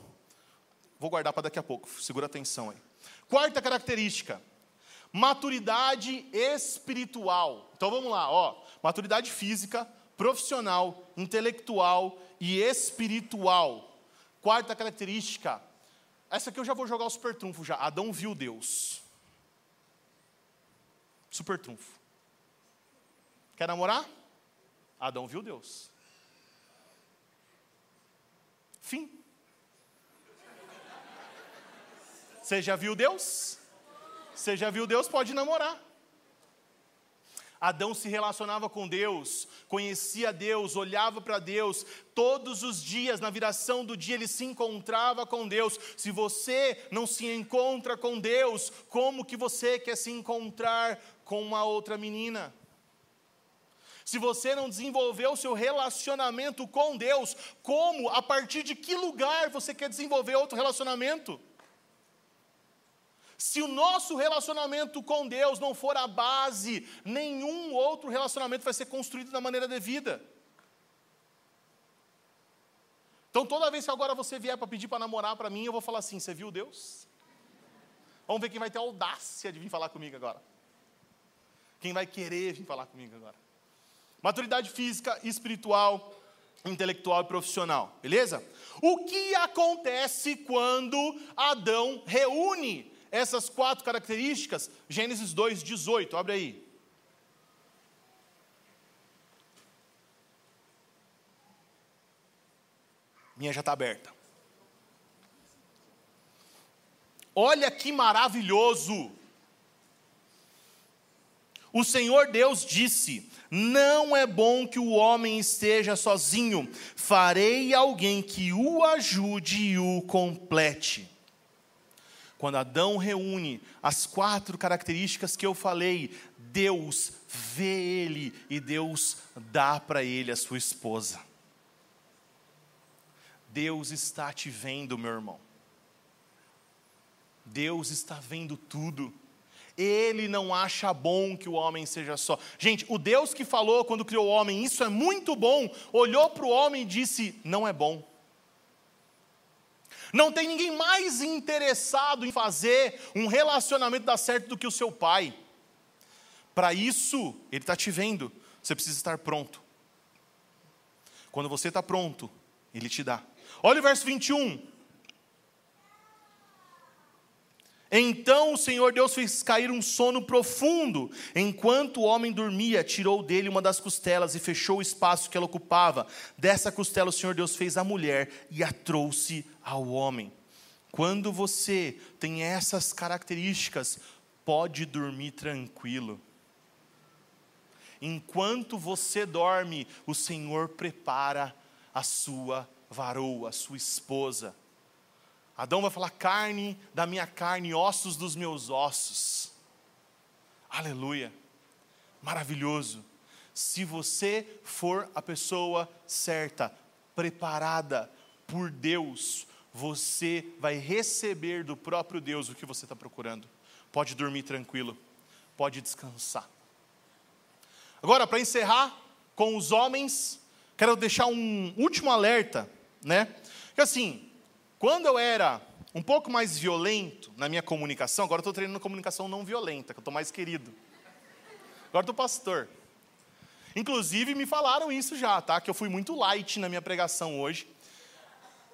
[SPEAKER 1] Vou guardar para daqui a pouco, segura atenção aí. Quarta característica, maturidade espiritual. Então vamos lá, ó. Maturidade física, profissional, intelectual e espiritual. Quarta característica. Essa aqui eu já vou jogar o super trunfo já. Adão viu Deus. Super trunfo. Quer namorar? Adão viu Deus. Fim. Você já viu Deus? Você já viu Deus? Pode namorar. Adão se relacionava com Deus, conhecia Deus, olhava para Deus, todos os dias, na viração do dia, ele se encontrava com Deus. Se você não se encontra com Deus, como que você quer se encontrar com uma outra menina? Se você não desenvolveu o seu relacionamento com Deus, como, a partir de que lugar você quer desenvolver outro relacionamento? Se o nosso relacionamento com Deus não for a base, nenhum outro relacionamento vai ser construído da maneira devida. Então, toda vez que agora você vier para pedir para namorar para mim, eu vou falar assim: Você viu Deus? Vamos ver quem vai ter audácia de vir falar comigo agora. Quem vai querer vir falar comigo agora? Maturidade física, espiritual, intelectual e profissional, beleza? O que acontece quando Adão reúne essas quatro características? Gênesis 2:18, abre aí. Minha já está aberta. Olha que maravilhoso! O Senhor Deus disse: Não é bom que o homem esteja sozinho, farei alguém que o ajude e o complete. Quando Adão reúne as quatro características que eu falei, Deus vê ele e Deus dá para ele a sua esposa. Deus está te vendo, meu irmão. Deus está vendo tudo. Ele não acha bom que o homem seja só. Gente, o Deus que falou quando criou o homem, isso é muito bom, olhou para o homem e disse: não é bom. Não tem ninguém mais interessado em fazer um relacionamento dar certo do que o seu pai. Para isso, ele está te vendo, você precisa estar pronto. Quando você está pronto, ele te dá. Olha o verso 21. Então o Senhor Deus fez cair um sono profundo. Enquanto o homem dormia, tirou dele uma das costelas e fechou o espaço que ela ocupava. Dessa costela o Senhor Deus fez a mulher e a trouxe ao homem. Quando você tem essas características, pode dormir tranquilo. Enquanto você dorme, o Senhor prepara a sua varoa, a sua esposa. Adão vai falar: carne da minha carne, ossos dos meus ossos. Aleluia. Maravilhoso. Se você for a pessoa certa, preparada por Deus, você vai receber do próprio Deus o que você está procurando. Pode dormir tranquilo, pode descansar. Agora, para encerrar com os homens, quero deixar um último alerta, né? Que assim, quando eu era um pouco mais violento na minha comunicação, agora estou treinando comunicação não violenta, que eu estou mais querido. Agora estou pastor. Inclusive me falaram isso já, tá? Que eu fui muito light na minha pregação hoje.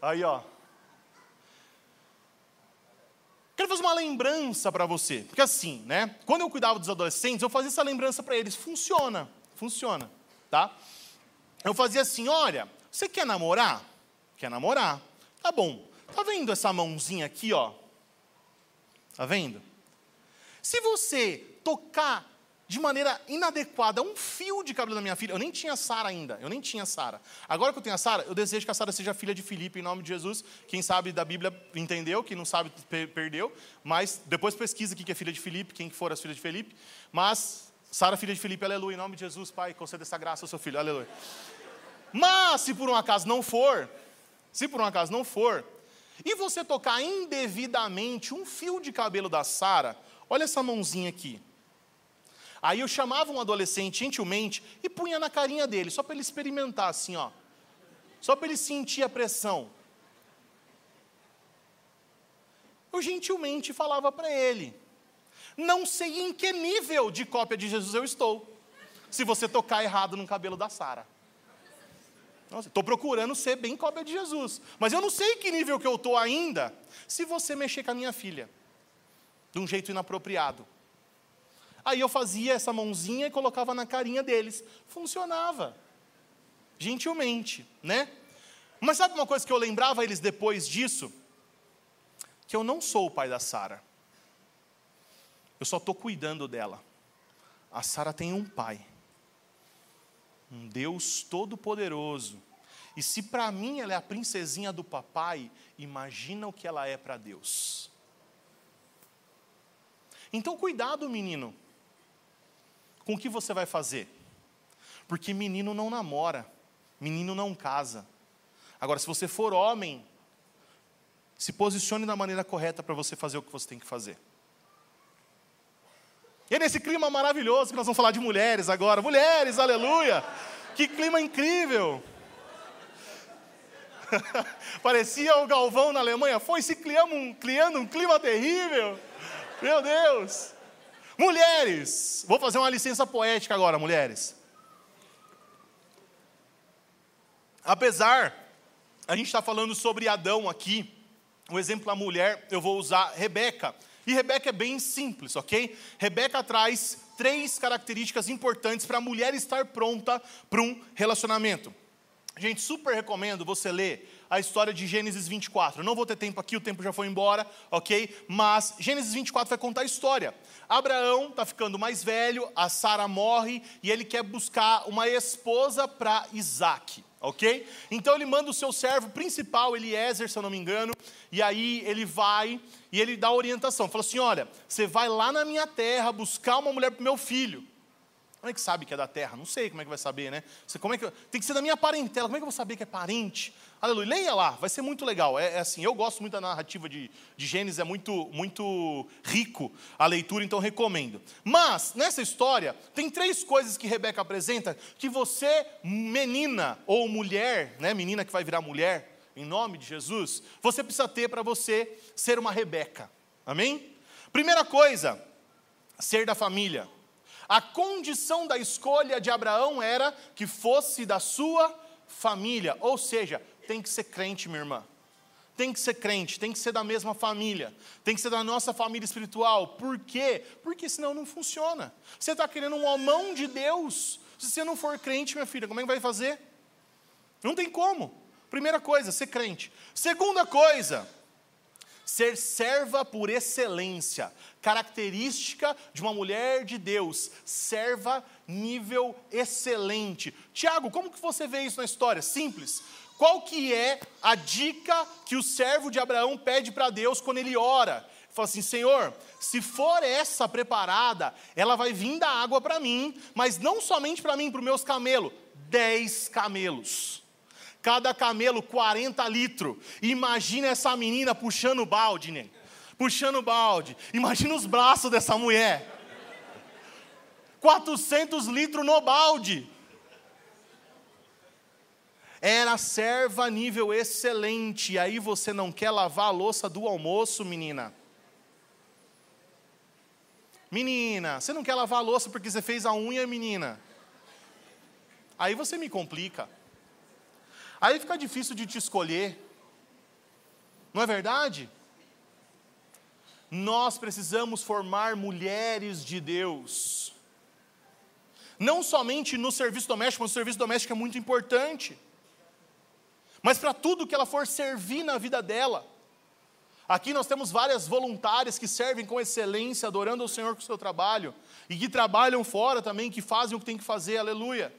[SPEAKER 1] Aí, ó. Quero fazer uma lembrança para você. Porque assim, né? Quando eu cuidava dos adolescentes, eu fazia essa lembrança para eles. Funciona, funciona, tá? Eu fazia assim, olha, você quer namorar? Quer namorar? Tá bom. Tá vendo essa mãozinha aqui, ó? Tá vendo? Se você tocar de maneira inadequada um fio de cabelo da minha filha, eu nem tinha Sara ainda, eu nem tinha Sara. Agora que eu tenho a Sara, eu desejo que a Sara seja filha de Filipe em nome de Jesus. Quem sabe da Bíblia entendeu, quem não sabe perdeu. Mas depois pesquisa o que é filha de Filipe, quem for as filhas de Filipe. Mas Sara, filha de Filipe, aleluia, em nome de Jesus, Pai, conceda essa graça ao seu filho, aleluia. Mas se por um acaso não for, se por um acaso não for, e você tocar indevidamente um fio de cabelo da Sara, olha essa mãozinha aqui. Aí eu chamava um adolescente gentilmente e punha na carinha dele, só para ele experimentar assim, ó. Só para ele sentir a pressão. Eu gentilmente falava para ele: Não sei em que nível de cópia de Jesus eu estou, se você tocar errado no cabelo da Sara. Estou procurando ser bem cópia de Jesus. Mas eu não sei que nível que eu estou ainda se você mexer com a minha filha. De um jeito inapropriado. Aí eu fazia essa mãozinha e colocava na carinha deles. Funcionava. Gentilmente, né? Mas sabe uma coisa que eu lembrava eles depois disso? Que eu não sou o pai da Sara. Eu só estou cuidando dela. A Sara tem um pai um Deus todo-poderoso. E se para mim ela é a princesinha do papai, imagina o que ela é para Deus. Então, cuidado, menino, com o que você vai fazer. Porque menino não namora, menino não casa. Agora, se você for homem, se posicione da maneira correta para você fazer o que você tem que fazer. E é nesse clima maravilhoso que nós vamos falar de mulheres agora. Mulheres, aleluia! Que clima incrível! (laughs) Parecia o Galvão na Alemanha. Foi se criando um, criando um clima terrível. Meu Deus! Mulheres, vou fazer uma licença poética agora, mulheres. Apesar, a gente está falando sobre Adão aqui, o exemplo da mulher, eu vou usar Rebeca. E Rebeca é bem simples, ok? Rebeca traz três características importantes para a mulher estar pronta para um relacionamento. Gente, super recomendo você ler a história de Gênesis 24. Eu não vou ter tempo aqui, o tempo já foi embora, ok? Mas Gênesis 24 vai contar a história. Abraão está ficando mais velho, a Sara morre e ele quer buscar uma esposa para Isaac, ok? Então ele manda o seu servo principal, Eliezer, se eu não me engano, e aí ele vai e ele dá orientação. Fala assim: olha, você vai lá na minha terra buscar uma mulher para meu filho. Como é que sabe que é da terra? Não sei como é que vai saber, né? Você, como é que, tem que ser da minha parentela. Como é que eu vou saber que é parente? Aleluia. Leia lá, vai ser muito legal. É, é assim, eu gosto muito da narrativa de, de Gênesis, é muito, muito rico a leitura, então recomendo. Mas, nessa história, tem três coisas que Rebeca apresenta que você, menina ou mulher, né? Menina que vai virar mulher, em nome de Jesus, você precisa ter para você ser uma Rebeca. Amém? Primeira coisa, ser da família. A condição da escolha de Abraão era que fosse da sua família, ou seja, tem que ser crente, minha irmã. Tem que ser crente, tem que ser da mesma família, tem que ser da nossa família espiritual. Por quê? Porque senão não funciona. Você está querendo um mão de Deus. Se você não for crente, minha filha, como é que vai fazer? Não tem como. Primeira coisa, ser crente. Segunda coisa, ser serva por excelência, característica de uma mulher de Deus, serva nível excelente. Tiago, como que você vê isso na história? Simples. Qual que é a dica que o servo de Abraão pede para Deus quando ele ora? Fala assim, Senhor, se for essa preparada, ela vai vir da água para mim, mas não somente para mim, para os meus camelos, dez camelos cada camelo 40 litros. Imagina essa menina puxando o balde, né? Puxando o balde. Imagina os braços dessa mulher. 400 litros no balde. Era serva nível excelente. E aí você não quer lavar a louça do almoço, menina? Menina, você não quer lavar a louça porque você fez a unha, menina? Aí você me complica. Aí fica difícil de te escolher. Não é verdade? Nós precisamos formar mulheres de Deus. Não somente no serviço doméstico, mas o serviço doméstico é muito importante. Mas para tudo que ela for servir na vida dela. Aqui nós temos várias voluntárias que servem com excelência, adorando ao Senhor com o seu trabalho, e que trabalham fora também, que fazem o que tem que fazer, aleluia.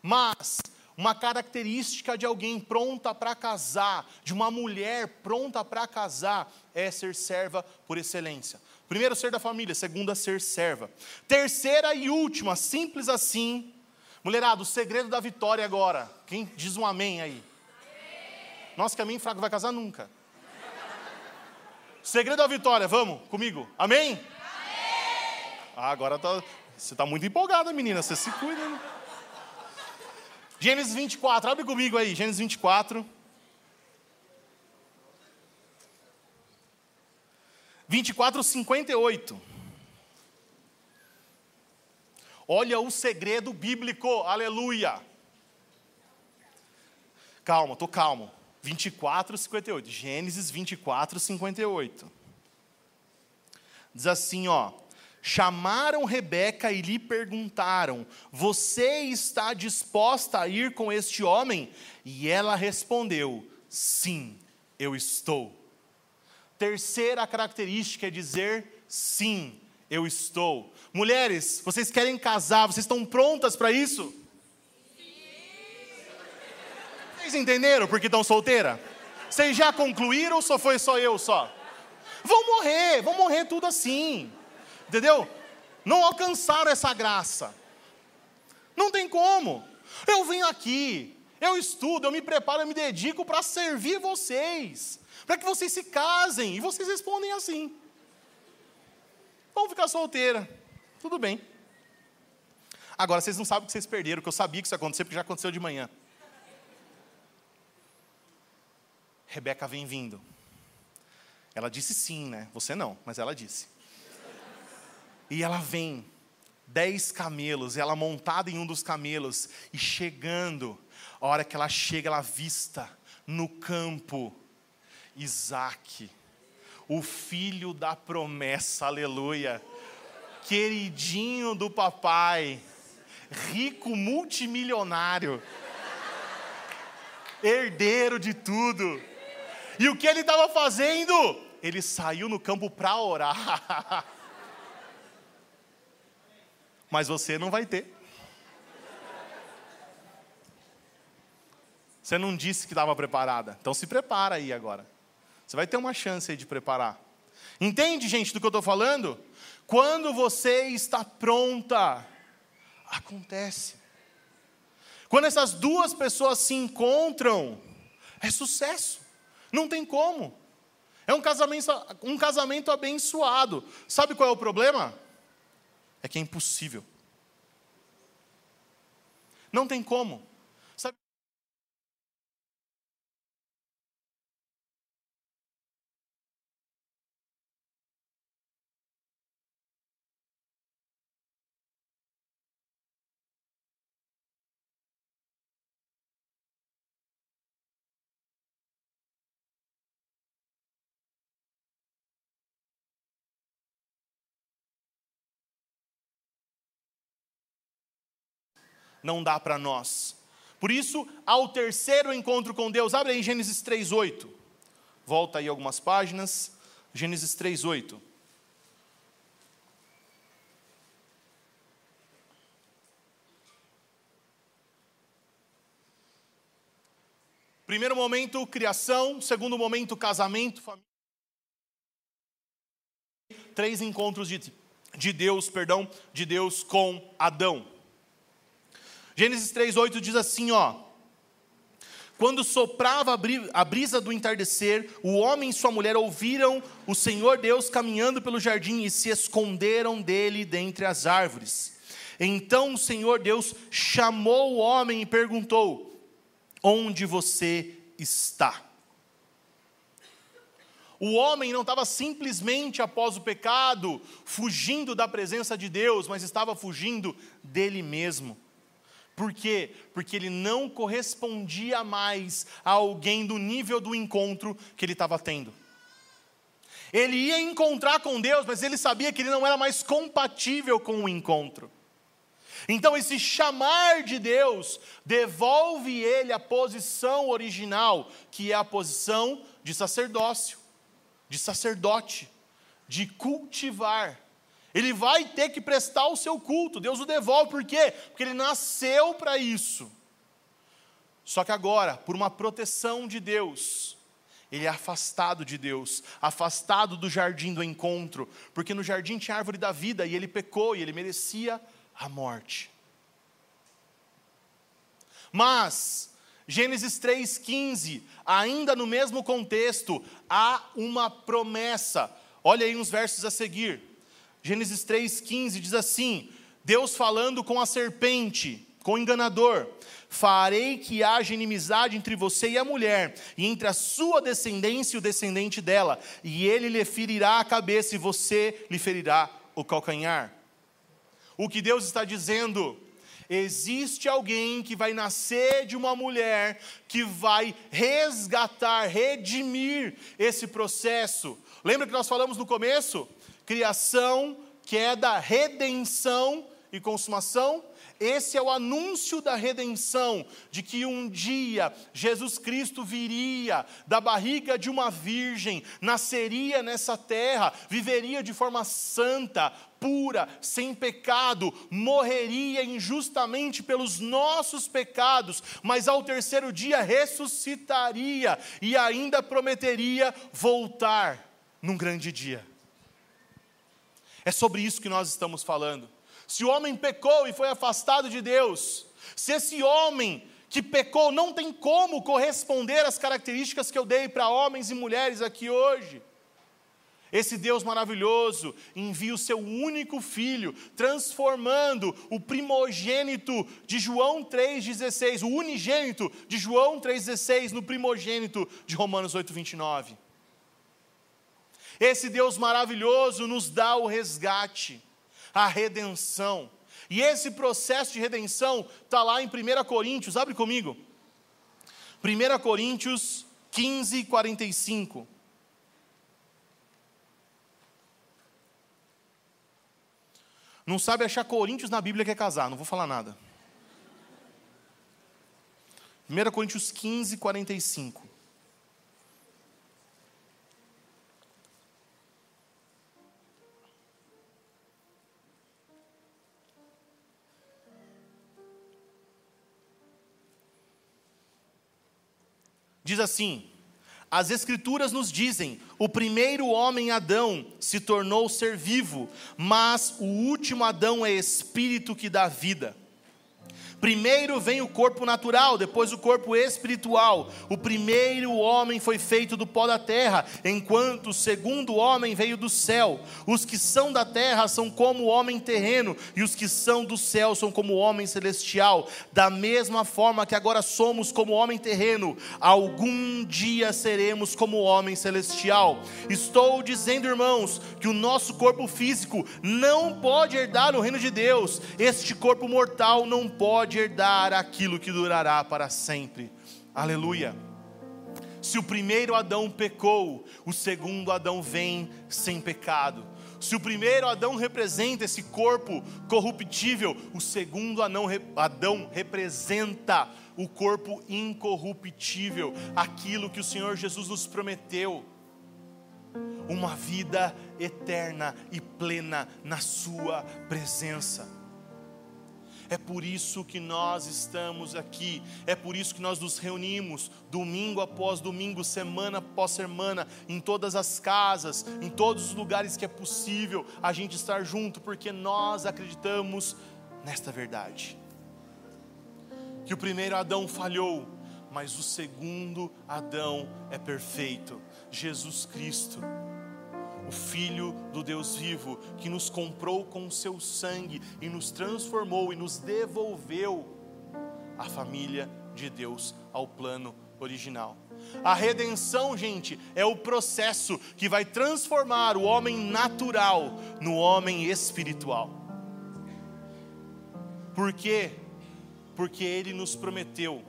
[SPEAKER 1] Mas uma característica de alguém pronta para casar, de uma mulher pronta para casar, é ser serva por excelência. Primeiro, ser da família. Segunda, ser serva. Terceira e última, simples assim. Mulherada, o segredo da vitória agora. Quem diz um amém aí? Nossa, que amém fraco vai casar nunca. Segredo da vitória, vamos comigo. Amém? amém. Ah, agora tá, você está muito empolgada, menina. Você se cuida. Né? Gênesis 24, abre comigo aí, Gênesis 24. 24, 58. Olha o segredo bíblico, aleluia. Calma, tô calmo. 24, 58. Gênesis 24, 58. Diz assim, ó chamaram Rebeca e lhe perguntaram: Você está disposta a ir com este homem? E ela respondeu: Sim, eu estou. Terceira característica é dizer sim, eu estou. Mulheres, vocês querem casar, vocês estão prontas para isso? Vocês entenderam porque estão solteira? Vocês já concluíram ou só foi só eu só? Vão morrer, vão morrer tudo assim. Entendeu? Não alcançaram essa graça. Não tem como. Eu venho aqui, eu estudo, eu me preparo, eu me dedico para servir vocês, para que vocês se casem e vocês respondem assim. Vamos ficar solteira. Tudo bem. Agora vocês não sabem o que vocês perderam, que eu sabia que isso ia acontecer, porque já aconteceu de manhã. Rebeca vem vindo. Ela disse sim, né? Você não, mas ela disse. E ela vem, dez camelos, ela montada em um dos camelos, e chegando, a hora que ela chega, ela vista no campo Isaac, o filho da promessa, aleluia, queridinho do papai, rico multimilionário, herdeiro de tudo. E o que ele estava fazendo? Ele saiu no campo para orar. (laughs) Mas você não vai ter. Você não disse que estava preparada. Então se prepara aí agora. Você vai ter uma chance aí de preparar. Entende, gente, do que eu estou falando? Quando você está pronta, acontece. Quando essas duas pessoas se encontram, é sucesso. Não tem como. É um casamento, um casamento abençoado. Sabe qual é o problema? É que é impossível. Não tem como. Não dá para nós. Por isso, ao terceiro encontro com Deus, abre aí Gênesis 3:8. Volta aí algumas páginas. Gênesis 3:8. Primeiro momento, criação. Segundo momento, casamento, família. Três encontros de, de Deus, perdão, de Deus com Adão. Gênesis 3:8 diz assim, ó: Quando soprava a brisa do entardecer, o homem e sua mulher ouviram o Senhor Deus caminhando pelo jardim e se esconderam dele dentre as árvores. Então o Senhor Deus chamou o homem e perguntou: Onde você está? O homem não estava simplesmente após o pecado, fugindo da presença de Deus, mas estava fugindo dele mesmo. Por quê? Porque ele não correspondia mais a alguém do nível do encontro que ele estava tendo. Ele ia encontrar com Deus, mas ele sabia que ele não era mais compatível com o encontro. Então, esse chamar de Deus devolve ele a posição original, que é a posição de sacerdócio, de sacerdote, de cultivar ele vai ter que prestar o seu culto. Deus o devolve, por quê? Porque ele nasceu para isso. Só que agora, por uma proteção de Deus, ele é afastado de Deus, afastado do jardim do encontro, porque no jardim tinha a árvore da vida e ele pecou e ele merecia a morte. Mas, Gênesis 3,15, ainda no mesmo contexto, há uma promessa. Olha aí uns versos a seguir. Gênesis 3,15 diz assim: Deus falando com a serpente, com o enganador: Farei que haja inimizade entre você e a mulher, e entre a sua descendência e o descendente dela, e ele lhe ferirá a cabeça e você lhe ferirá o calcanhar. O que Deus está dizendo? Existe alguém que vai nascer de uma mulher que vai resgatar, redimir esse processo. Lembra que nós falamos no começo? Criação, queda, redenção e consumação. Esse é o anúncio da redenção, de que um dia Jesus Cristo viria da barriga de uma virgem, nasceria nessa terra, viveria de forma santa, pura, sem pecado, morreria injustamente pelos nossos pecados, mas ao terceiro dia ressuscitaria e ainda prometeria voltar num grande dia. É sobre isso que nós estamos falando. Se o homem pecou e foi afastado de Deus, se esse homem que pecou não tem como corresponder às características que eu dei para homens e mulheres aqui hoje, esse Deus maravilhoso envia o seu único filho, transformando o primogênito de João 3,16, o unigênito de João 3,16, no primogênito de Romanos 8,29. Esse Deus maravilhoso nos dá o resgate. a redenção. E esse processo de redenção está lá em 1 Coríntios, abre comigo. 1 Coríntios 15, 45. Não sabe achar Coríntios na Bíblia quer casar, não vou falar nada. 1 Coríntios 15, 45. Diz assim: as Escrituras nos dizem: o primeiro homem, Adão, se tornou ser vivo, mas o último Adão é espírito que dá vida. Primeiro vem o corpo natural, depois o corpo espiritual. O primeiro homem foi feito do pó da terra, enquanto o segundo homem veio do céu. Os que são da terra são como o homem terreno, e os que são do céu são como o homem celestial. Da mesma forma que agora somos como homem terreno, algum dia seremos como homem celestial. Estou dizendo, irmãos, que o nosso corpo físico não pode herdar o reino de Deus. Este corpo mortal não pode pode herdar aquilo que durará para sempre. Aleluia. Se o primeiro Adão pecou, o segundo Adão vem sem pecado. Se o primeiro Adão representa esse corpo corruptível, o segundo Adão representa o corpo incorruptível, aquilo que o Senhor Jesus nos prometeu. Uma vida eterna e plena na Sua presença. É por isso que nós estamos aqui, é por isso que nós nos reunimos domingo após domingo, semana após semana, em todas as casas, em todos os lugares que é possível a gente estar junto, porque nós acreditamos nesta verdade. Que o primeiro Adão falhou, mas o segundo Adão é perfeito, Jesus Cristo o Filho do Deus vivo, que nos comprou com o seu sangue e nos transformou e nos devolveu a família de Deus ao plano original. A redenção, gente, é o processo que vai transformar o homem natural no homem espiritual. Por quê? Porque ele nos prometeu.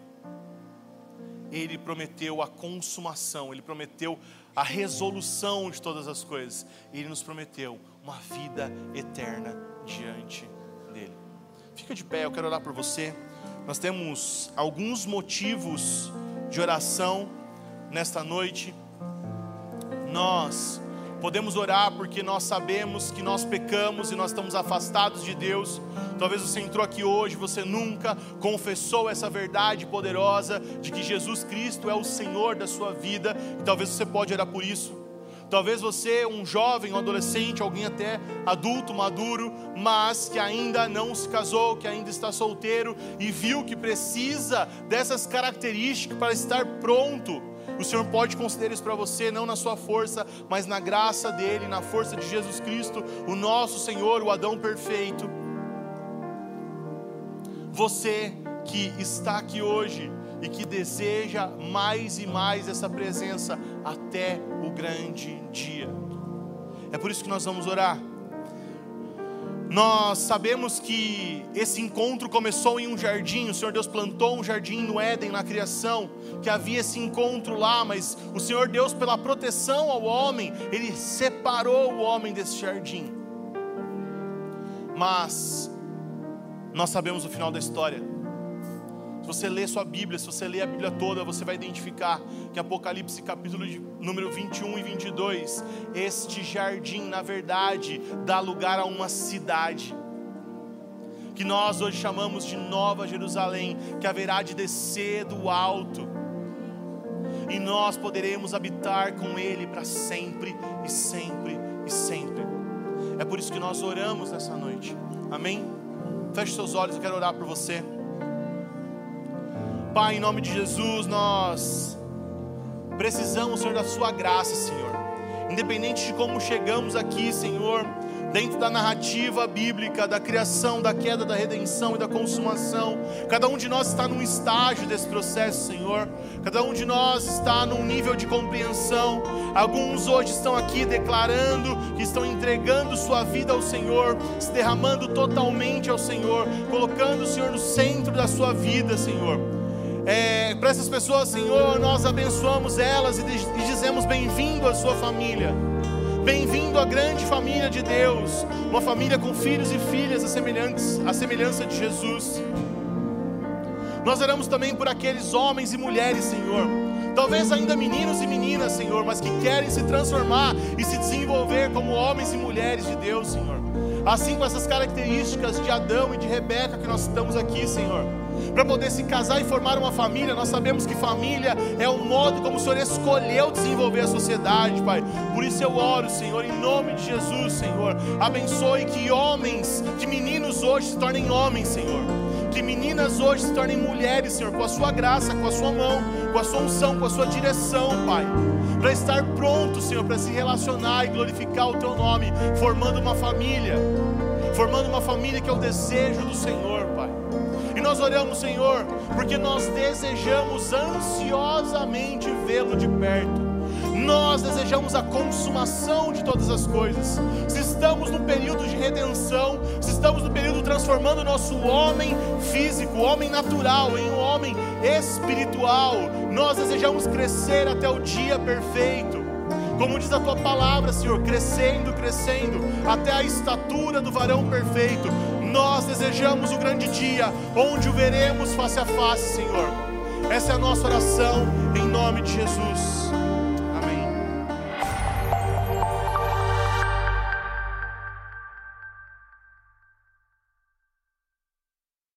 [SPEAKER 1] Ele prometeu a consumação, ele prometeu a resolução de todas as coisas. Ele nos prometeu uma vida eterna diante dele. Fica de pé, eu quero orar por você. Nós temos alguns motivos de oração nesta noite. Nós Podemos orar porque nós sabemos que nós pecamos e nós estamos afastados de Deus. Talvez você entrou aqui hoje, você nunca confessou essa verdade poderosa de que Jesus Cristo é o Senhor da sua vida, e talvez você pode orar por isso. Talvez você, um jovem, um adolescente, alguém até adulto, maduro, mas que ainda não se casou, que ainda está solteiro e viu que precisa dessas características para estar pronto o Senhor pode conceder isso para você, não na sua força, mas na graça dEle, na força de Jesus Cristo, o nosso Senhor, o Adão perfeito. Você que está aqui hoje e que deseja mais e mais essa presença até o grande dia. É por isso que nós vamos orar. Nós sabemos que esse encontro começou em um jardim, o Senhor Deus plantou um jardim no Éden, na criação, que havia esse encontro lá, mas o Senhor Deus, pela proteção ao homem, ele separou o homem desse jardim. Mas nós sabemos o final da história você lê sua Bíblia, se você lê a Bíblia toda, você vai identificar que Apocalipse capítulo de, número 21 e 22, este jardim, na verdade, dá lugar a uma cidade que nós hoje chamamos de Nova Jerusalém, que haverá de descer do alto, e nós poderemos habitar com Ele para sempre e sempre e sempre. É por isso que nós oramos nessa noite, amém? Feche seus olhos, eu quero orar por você. Pai, em nome de Jesus, nós precisamos, Senhor, da Sua graça, Senhor. Independente de como chegamos aqui, Senhor, dentro da narrativa bíblica da criação, da queda, da redenção e da consumação. Cada um de nós está num estágio desse processo, Senhor. Cada um de nós está num nível de compreensão. Alguns hoje estão aqui declarando que estão entregando sua vida ao Senhor, se derramando totalmente ao Senhor, colocando o Senhor no centro da sua vida, Senhor. É, para essas pessoas, Senhor, nós abençoamos elas e, e dizemos bem-vindo à sua família. Bem-vindo à grande família de Deus, uma família com filhos e filhas semelhantes, à semelhança de Jesus. Nós oramos também por aqueles homens e mulheres, Senhor, talvez ainda meninos e meninas, Senhor, mas que querem se transformar e se desenvolver como homens e mulheres de Deus, Senhor. Assim com essas características de Adão e de Rebeca que nós estamos aqui, Senhor para poder se casar e formar uma família. Nós sabemos que família é o modo como o Senhor escolheu desenvolver a sociedade, Pai. Por isso eu oro, Senhor, em nome de Jesus, Senhor. Abençoe que homens, que meninos hoje se tornem homens, Senhor. Que meninas hoje se tornem mulheres, Senhor, com a sua graça, com a sua mão, com a sua unção, com a sua direção, Pai. Para estar pronto, Senhor, para se relacionar e glorificar o Teu nome, formando uma família, formando uma família que é o desejo do Senhor. E nós oramos, Senhor, porque nós desejamos ansiosamente vê-lo de perto. Nós desejamos a consumação de todas as coisas. Se estamos no período de redenção, se estamos no período transformando o nosso homem físico, homem natural, em um homem espiritual, nós desejamos crescer até o dia perfeito. Como diz a tua palavra, Senhor, crescendo, crescendo, até a estatura do varão perfeito. Nós desejamos o grande dia onde o veremos face a face, Senhor. Essa é a nossa oração em nome de Jesus.